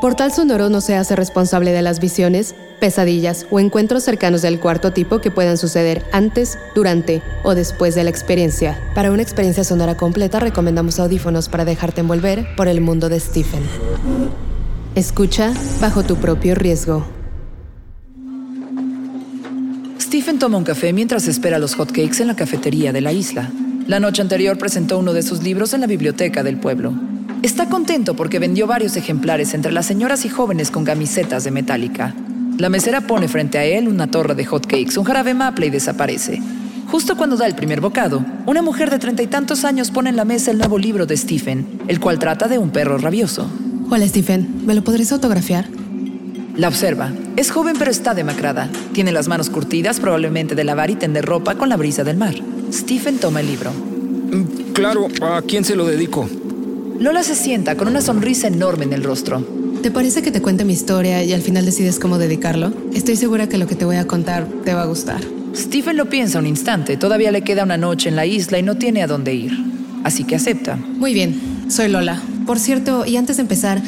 Portal Sonoro no se hace responsable de las visiones, pesadillas o encuentros cercanos del cuarto tipo que puedan suceder antes, durante o después de la experiencia. Para una experiencia sonora completa recomendamos audífonos para dejarte envolver por el mundo de Stephen. Escucha bajo tu propio riesgo. Stephen toma un café mientras espera los hotcakes en la cafetería de la isla. La noche anterior presentó uno de sus libros en la biblioteca del pueblo. Está contento porque vendió varios ejemplares entre las señoras y jóvenes con camisetas de metálica. La mesera pone frente a él una torre de hotcakes, un jarabe maple y desaparece. Justo cuando da el primer bocado, una mujer de treinta y tantos años pone en la mesa el nuevo libro de Stephen, el cual trata de un perro rabioso. Hola Stephen, ¿me lo podrías autografiar? La observa. Es joven pero está demacrada. Tiene las manos curtidas, probablemente de lavar y tender ropa con la brisa del mar. Stephen toma el libro. Mm, claro, ¿a quién se lo dedico? Lola se sienta con una sonrisa enorme en el rostro. ¿Te parece que te cuente mi historia y al final decides cómo dedicarlo? Estoy segura que lo que te voy a contar te va a gustar. Stephen lo piensa un instante. Todavía le queda una noche en la isla y no tiene a dónde ir. Así que acepta. Muy bien, soy Lola. Por cierto, y antes de empezar,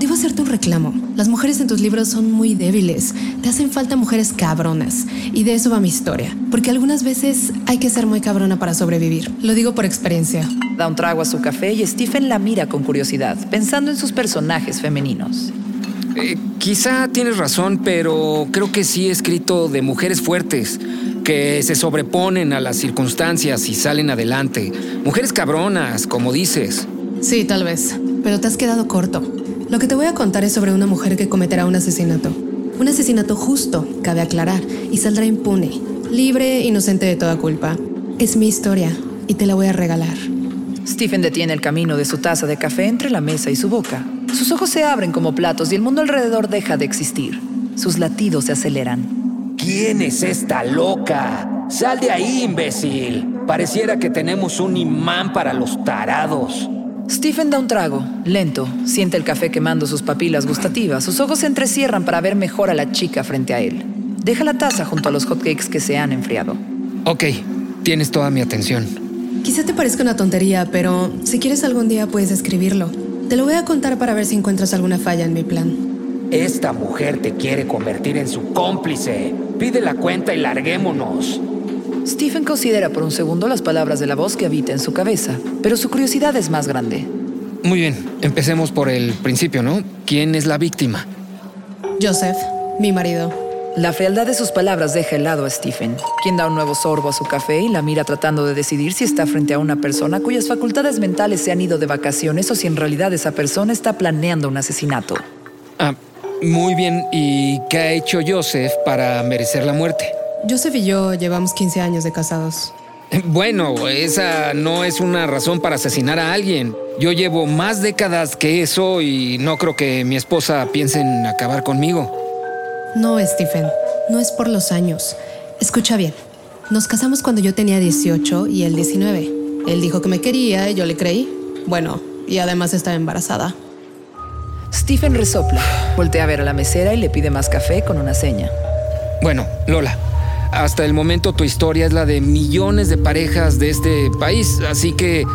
Debo hacerte un reclamo. Las mujeres en tus libros son muy débiles. Te hacen falta mujeres cabronas. Y de eso va mi historia. Porque algunas veces hay que ser muy cabrona para sobrevivir. Lo digo por experiencia. Da un trago a su café y Stephen la mira con curiosidad, pensando en sus personajes femeninos. Eh, quizá tienes razón, pero creo que sí he escrito de mujeres fuertes, que se sobreponen a las circunstancias y salen adelante. Mujeres cabronas, como dices. Sí, tal vez, pero te has quedado corto. Lo que te voy a contar es sobre una mujer que cometerá un asesinato. Un asesinato justo, cabe aclarar, y saldrá impune, libre, inocente de toda culpa. Es mi historia y te la voy a regalar. Stephen detiene el camino de su taza de café entre la mesa y su boca. Sus ojos se abren como platos y el mundo alrededor deja de existir. Sus latidos se aceleran. ¿Quién es esta loca? Sal de ahí, imbécil. Pareciera que tenemos un imán para los tarados. Stephen da un trago, lento, siente el café quemando sus papilas gustativas, sus ojos se entrecierran para ver mejor a la chica frente a él. Deja la taza junto a los hotcakes que se han enfriado. Ok, tienes toda mi atención. Quizá te parezca una tontería, pero si quieres algún día puedes escribirlo. Te lo voy a contar para ver si encuentras alguna falla en mi plan. Esta mujer te quiere convertir en su cómplice. Pide la cuenta y larguémonos. Stephen considera por un segundo las palabras de la voz que habita en su cabeza, pero su curiosidad es más grande. Muy bien, empecemos por el principio, ¿no? ¿Quién es la víctima? Joseph, mi marido. La fealdad de sus palabras deja helado a Stephen, quien da un nuevo sorbo a su café y la mira tratando de decidir si está frente a una persona cuyas facultades mentales se han ido de vacaciones o si en realidad esa persona está planeando un asesinato. Ah, muy bien. ¿Y qué ha hecho Joseph para merecer la muerte? Joseph y yo llevamos 15 años de casados. Bueno, esa no es una razón para asesinar a alguien. Yo llevo más décadas que eso y no creo que mi esposa piense en acabar conmigo. No, Stephen, no es por los años. Escucha bien. Nos casamos cuando yo tenía 18 y él 19. Él dijo que me quería y yo le creí. Bueno, y además estaba embarazada. Stephen resopla, voltea a ver a la mesera y le pide más café con una seña. Bueno, Lola, hasta el momento tu historia es la de millones de parejas de este país, así que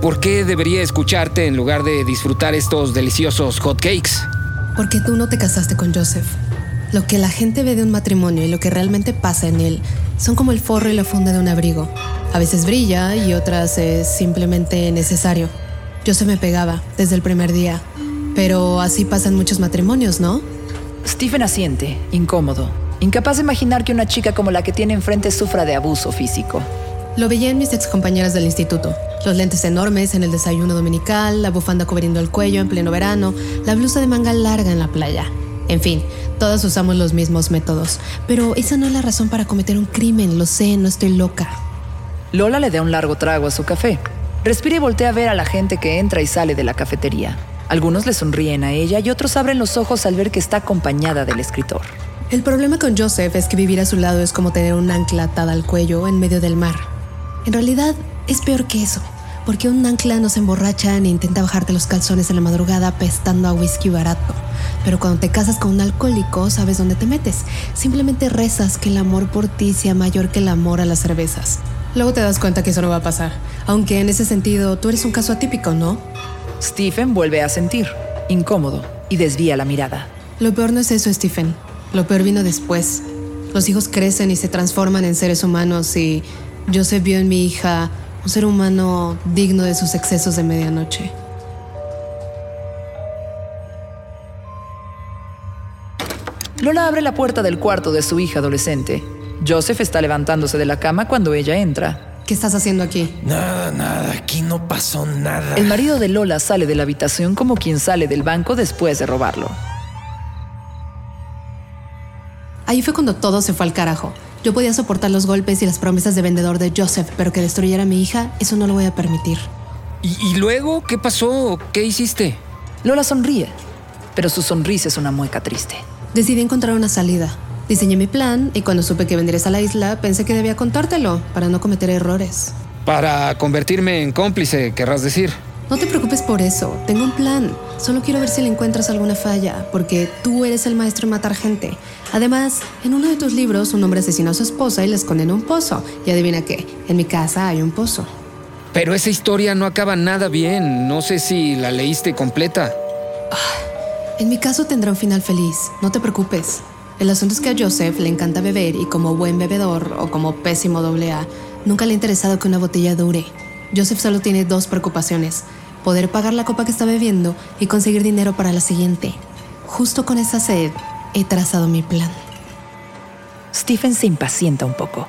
¿por qué debería escucharte en lugar de disfrutar estos deliciosos hotcakes? Porque tú no te casaste con Joseph. Lo que la gente ve de un matrimonio y lo que realmente pasa en él son como el forro y la funda de un abrigo. A veces brilla y otras es simplemente necesario. Joseph me pegaba desde el primer día, pero así pasan muchos matrimonios, ¿no? Stephen asiente, incómodo incapaz de imaginar que una chica como la que tiene enfrente sufra de abuso físico. Lo veía en mis excompañeras del instituto. Los lentes enormes en el desayuno dominical, la bufanda cubriendo el cuello en pleno verano, la blusa de manga larga en la playa. En fin, todas usamos los mismos métodos. Pero esa no es la razón para cometer un crimen, lo sé, no estoy loca. Lola le da un largo trago a su café. Respira y voltea a ver a la gente que entra y sale de la cafetería. Algunos le sonríen a ella y otros abren los ojos al ver que está acompañada del escritor. El problema con Joseph es que vivir a su lado es como tener un ancla atada al cuello en medio del mar. En realidad, es peor que eso, porque un ancla no se emborracha ni intenta bajarte los calzones en la madrugada pestando a whisky barato. Pero cuando te casas con un alcohólico, sabes dónde te metes. Simplemente rezas que el amor por ti sea mayor que el amor a las cervezas. Luego te das cuenta que eso no va a pasar. Aunque en ese sentido, tú eres un caso atípico, ¿no? Stephen vuelve a sentir, incómodo, y desvía la mirada. Lo peor no es eso, Stephen. Lo peor vino después. Los hijos crecen y se transforman en seres humanos y Joseph vio en mi hija un ser humano digno de sus excesos de medianoche. Lola abre la puerta del cuarto de su hija adolescente. Joseph está levantándose de la cama cuando ella entra. ¿Qué estás haciendo aquí? Nada, nada, aquí no pasó nada. El marido de Lola sale de la habitación como quien sale del banco después de robarlo. Ahí fue cuando todo se fue al carajo. Yo podía soportar los golpes y las promesas de vendedor de Joseph, pero que destruyera a mi hija, eso no lo voy a permitir. ¿Y, y luego qué pasó? ¿Qué hiciste? Lola sonríe, pero su sonrisa es una mueca triste. Decidí encontrar una salida. Diseñé mi plan y cuando supe que vendrías a la isla pensé que debía contártelo para no cometer errores. Para convertirme en cómplice, querrás decir. No te preocupes por eso, tengo un plan. Solo quiero ver si le encuentras alguna falla, porque tú eres el maestro en matar gente. Además, en uno de tus libros un hombre asesinó a su esposa y la esconde en un pozo. Y adivina qué, en mi casa hay un pozo. Pero esa historia no acaba nada bien. No sé si la leíste completa. En mi caso tendrá un final feliz, no te preocupes. El asunto es que a Joseph le encanta beber y como buen bebedor o como pésimo doble A, nunca le ha interesado que una botella dure. Joseph solo tiene dos preocupaciones, poder pagar la copa que está bebiendo y conseguir dinero para la siguiente. Justo con esa sed he trazado mi plan. Stephen se impacienta un poco.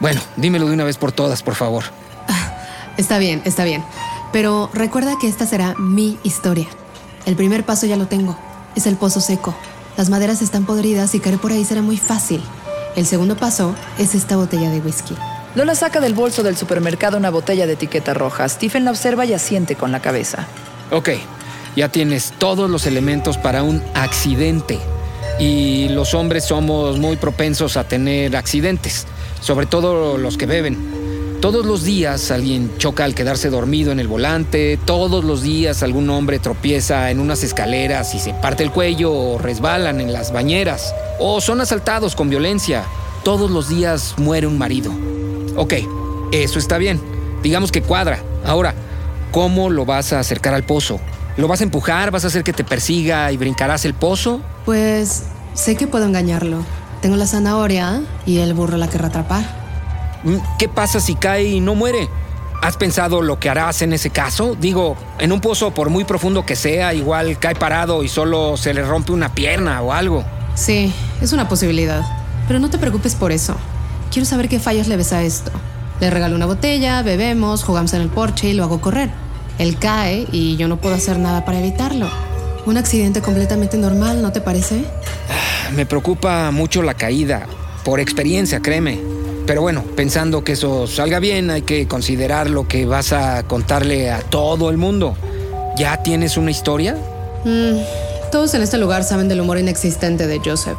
Bueno, dímelo de una vez por todas, por favor. Está bien, está bien. Pero recuerda que esta será mi historia. El primer paso ya lo tengo. Es el pozo seco. Las maderas están podridas y caer por ahí será muy fácil. El segundo paso es esta botella de whisky. Lola saca del bolso del supermercado una botella de etiqueta roja. Stephen la observa y asiente con la cabeza. Ok, ya tienes todos los elementos para un accidente. Y los hombres somos muy propensos a tener accidentes, sobre todo los que beben. Todos los días alguien choca al quedarse dormido en el volante, todos los días algún hombre tropieza en unas escaleras y se parte el cuello o resbalan en las bañeras, o son asaltados con violencia. Todos los días muere un marido. Ok, eso está bien. Digamos que cuadra. Ahora, ¿cómo lo vas a acercar al pozo? ¿Lo vas a empujar? ¿Vas a hacer que te persiga y brincarás el pozo? Pues sé que puedo engañarlo. Tengo la zanahoria y el burro la querrá atrapar. Mm, ¿Qué pasa si cae y no muere? ¿Has pensado lo que harás en ese caso? Digo, en un pozo, por muy profundo que sea, igual cae parado y solo se le rompe una pierna o algo. Sí, es una posibilidad. Pero no te preocupes por eso. Quiero saber qué fallas le ves a esto. Le regalo una botella, bebemos, jugamos en el porche y lo hago correr. Él cae y yo no puedo hacer nada para evitarlo. Un accidente completamente normal, ¿no te parece? Me preocupa mucho la caída, por experiencia, créeme. Pero bueno, pensando que eso salga bien, hay que considerar lo que vas a contarle a todo el mundo. ¿Ya tienes una historia? Mm, todos en este lugar saben del humor inexistente de Joseph.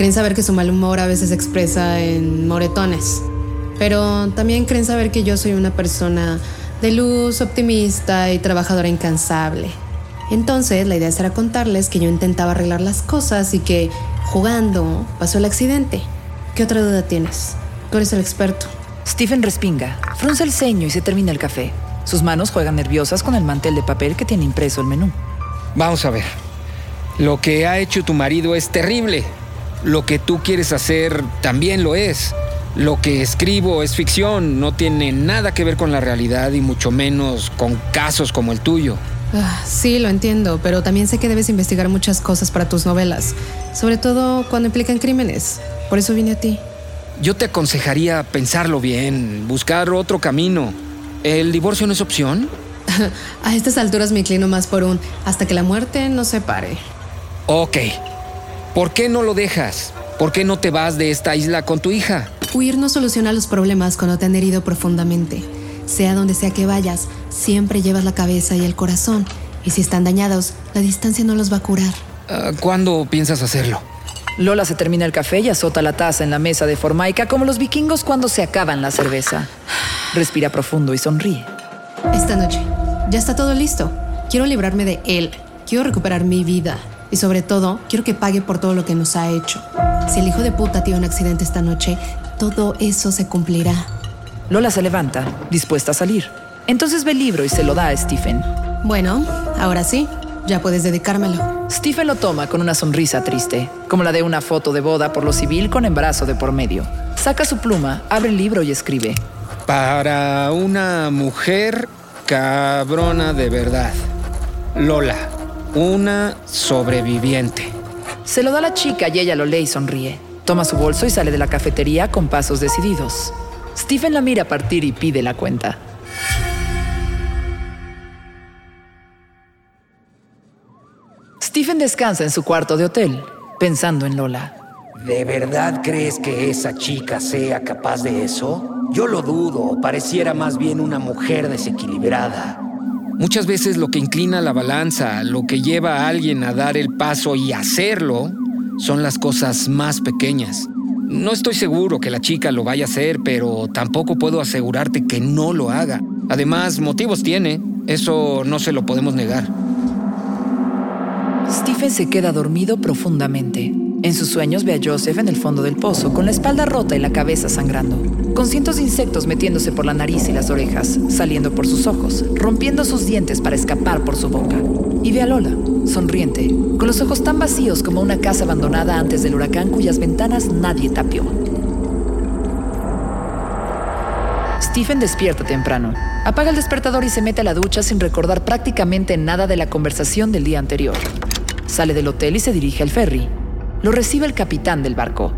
Creen saber que su mal humor a veces se expresa en moretones. Pero también creen saber que yo soy una persona de luz, optimista y trabajadora incansable. Entonces, la idea será contarles que yo intentaba arreglar las cosas y que, jugando, pasó el accidente. ¿Qué otra duda tienes? Tú eres el experto. Stephen respinga, frunce el ceño y se termina el café. Sus manos juegan nerviosas con el mantel de papel que tiene impreso el menú. Vamos a ver. Lo que ha hecho tu marido es terrible. Lo que tú quieres hacer también lo es. Lo que escribo es ficción, no tiene nada que ver con la realidad y mucho menos con casos como el tuyo. Ah, sí, lo entiendo, pero también sé que debes investigar muchas cosas para tus novelas, sobre todo cuando implican crímenes. Por eso vine a ti. Yo te aconsejaría pensarlo bien, buscar otro camino. ¿El divorcio no es opción? a estas alturas me inclino más por un hasta que la muerte nos separe. Ok. ¿Por qué no lo dejas? ¿Por qué no te vas de esta isla con tu hija? Huir no soluciona los problemas cuando te han herido profundamente. Sea donde sea que vayas, siempre llevas la cabeza y el corazón. Y si están dañados, la distancia no los va a curar. Ah, ¿Cuándo piensas hacerlo? Lola se termina el café y azota la taza en la mesa de Formaica como los vikingos cuando se acaban la cerveza. Respira profundo y sonríe. Esta noche. Ya está todo listo. Quiero librarme de él. Quiero recuperar mi vida. Y sobre todo, quiero que pague por todo lo que nos ha hecho. Si el hijo de puta tiene un accidente esta noche, todo eso se cumplirá. Lola se levanta, dispuesta a salir. Entonces ve el libro y se lo da a Stephen. Bueno, ahora sí, ya puedes dedicármelo. Stephen lo toma con una sonrisa triste, como la de una foto de boda por lo civil con embarazo de por medio. Saca su pluma, abre el libro y escribe. Para una mujer cabrona de verdad. Lola, una sobreviviente. Se lo da a la chica y ella lo lee y sonríe. Toma su bolso y sale de la cafetería con pasos decididos. Stephen la mira partir y pide la cuenta. Stephen descansa en su cuarto de hotel, pensando en Lola. ¿De verdad crees que esa chica sea capaz de eso? Yo lo dudo, pareciera más bien una mujer desequilibrada. Muchas veces lo que inclina la balanza, lo que lleva a alguien a dar el paso y hacerlo, son las cosas más pequeñas. No estoy seguro que la chica lo vaya a hacer, pero tampoco puedo asegurarte que no lo haga. Además, motivos tiene, eso no se lo podemos negar. Stephen se queda dormido profundamente. En sus sueños ve a Joseph en el fondo del pozo, con la espalda rota y la cabeza sangrando, con cientos de insectos metiéndose por la nariz y las orejas, saliendo por sus ojos, rompiendo sus dientes para escapar por su boca. Y ve a Lola, sonriente, con los ojos tan vacíos como una casa abandonada antes del huracán cuyas ventanas nadie tapió. Stephen despierta temprano, apaga el despertador y se mete a la ducha sin recordar prácticamente nada de la conversación del día anterior. Sale del hotel y se dirige al ferry. Lo recibe el capitán del barco.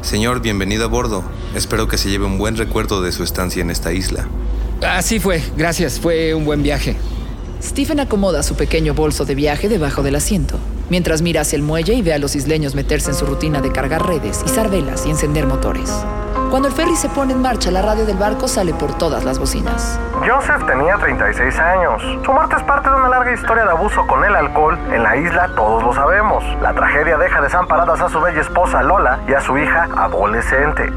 Señor, bienvenido a bordo. Espero que se lleve un buen recuerdo de su estancia en esta isla. Así fue, gracias, fue un buen viaje. Stephen acomoda su pequeño bolso de viaje debajo del asiento, mientras mira hacia el muelle y ve a los isleños meterse en su rutina de cargar redes, izar velas y encender motores. Cuando el ferry se pone en marcha, la radio del barco sale por todas las bocinas. Joseph tenía 36 años. Su muerte es parte de una larga historia de abuso con el alcohol. En la isla todos lo sabemos. La tragedia deja desamparadas a su bella esposa Lola y a su hija adolescente.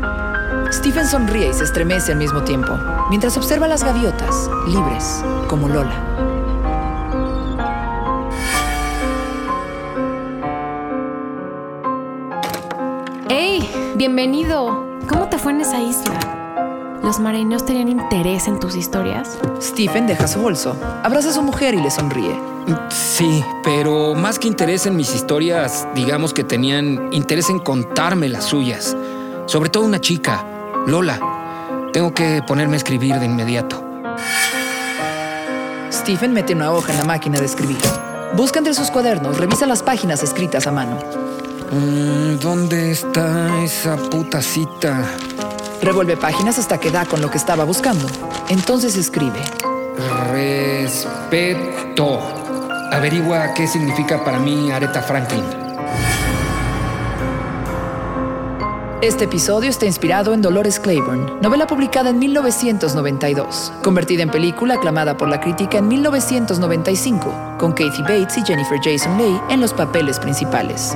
Stephen sonríe y se estremece al mismo tiempo, mientras observa las gaviotas, libres, como Lola. ¡Hey! Bienvenido. ¿Cómo te fue en esa isla? ¿Los marineros tenían interés en tus historias? Stephen deja su bolso, abraza a su mujer y le sonríe. Sí, pero más que interés en mis historias, digamos que tenían interés en contarme las suyas. Sobre todo una chica, Lola. Tengo que ponerme a escribir de inmediato. Stephen mete una hoja en la máquina de escribir. Busca entre sus cuadernos, revisa las páginas escritas a mano. Mm, ¿Dónde está esa puta cita? Revuelve páginas hasta que da con lo que estaba buscando. Entonces escribe. Respeto. Averigua qué significa para mí Aretha Franklin. Este episodio está inspirado en Dolores Claiborne, novela publicada en 1992, convertida en película aclamada por la crítica en 1995, con Kathy Bates y Jennifer Jason Leigh en los papeles principales.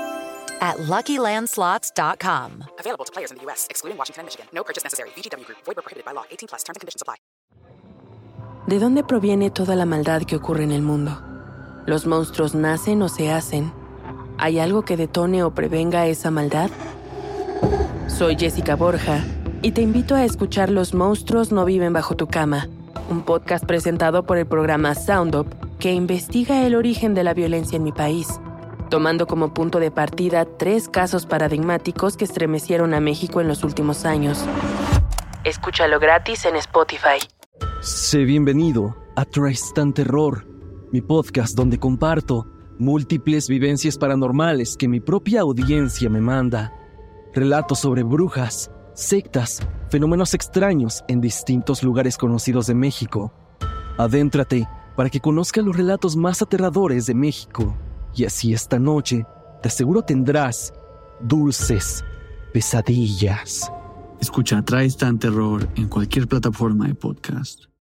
at LuckyLandSlots.com. Available to players in the U.S., excluding Washington and Michigan. No purchase necessary. VGW Group. Void prohibited by law. 18 plus. Terms and conditions apply. ¿De dónde proviene toda la maldad que ocurre en el mundo? ¿Los monstruos nacen o se hacen? ¿Hay algo que detone o prevenga esa maldad? Soy Jessica Borja y te invito a escuchar Los monstruos no viven bajo tu cama, un podcast presentado por el programa Sound Up que investiga el origen de la violencia en mi país, tomando como punto de partida tres casos paradigmáticos que estremecieron a México en los últimos años. Escúchalo gratis en Spotify. Sé bienvenido a Tristan Terror, mi podcast donde comparto múltiples vivencias paranormales que mi propia audiencia me manda. Relatos sobre brujas, sectas, fenómenos extraños en distintos lugares conocidos de México. Adéntrate para que conozcas los relatos más aterradores de México. Y así esta noche, te aseguro tendrás dulces pesadillas. Escucha Tristan Terror en cualquier plataforma de podcast.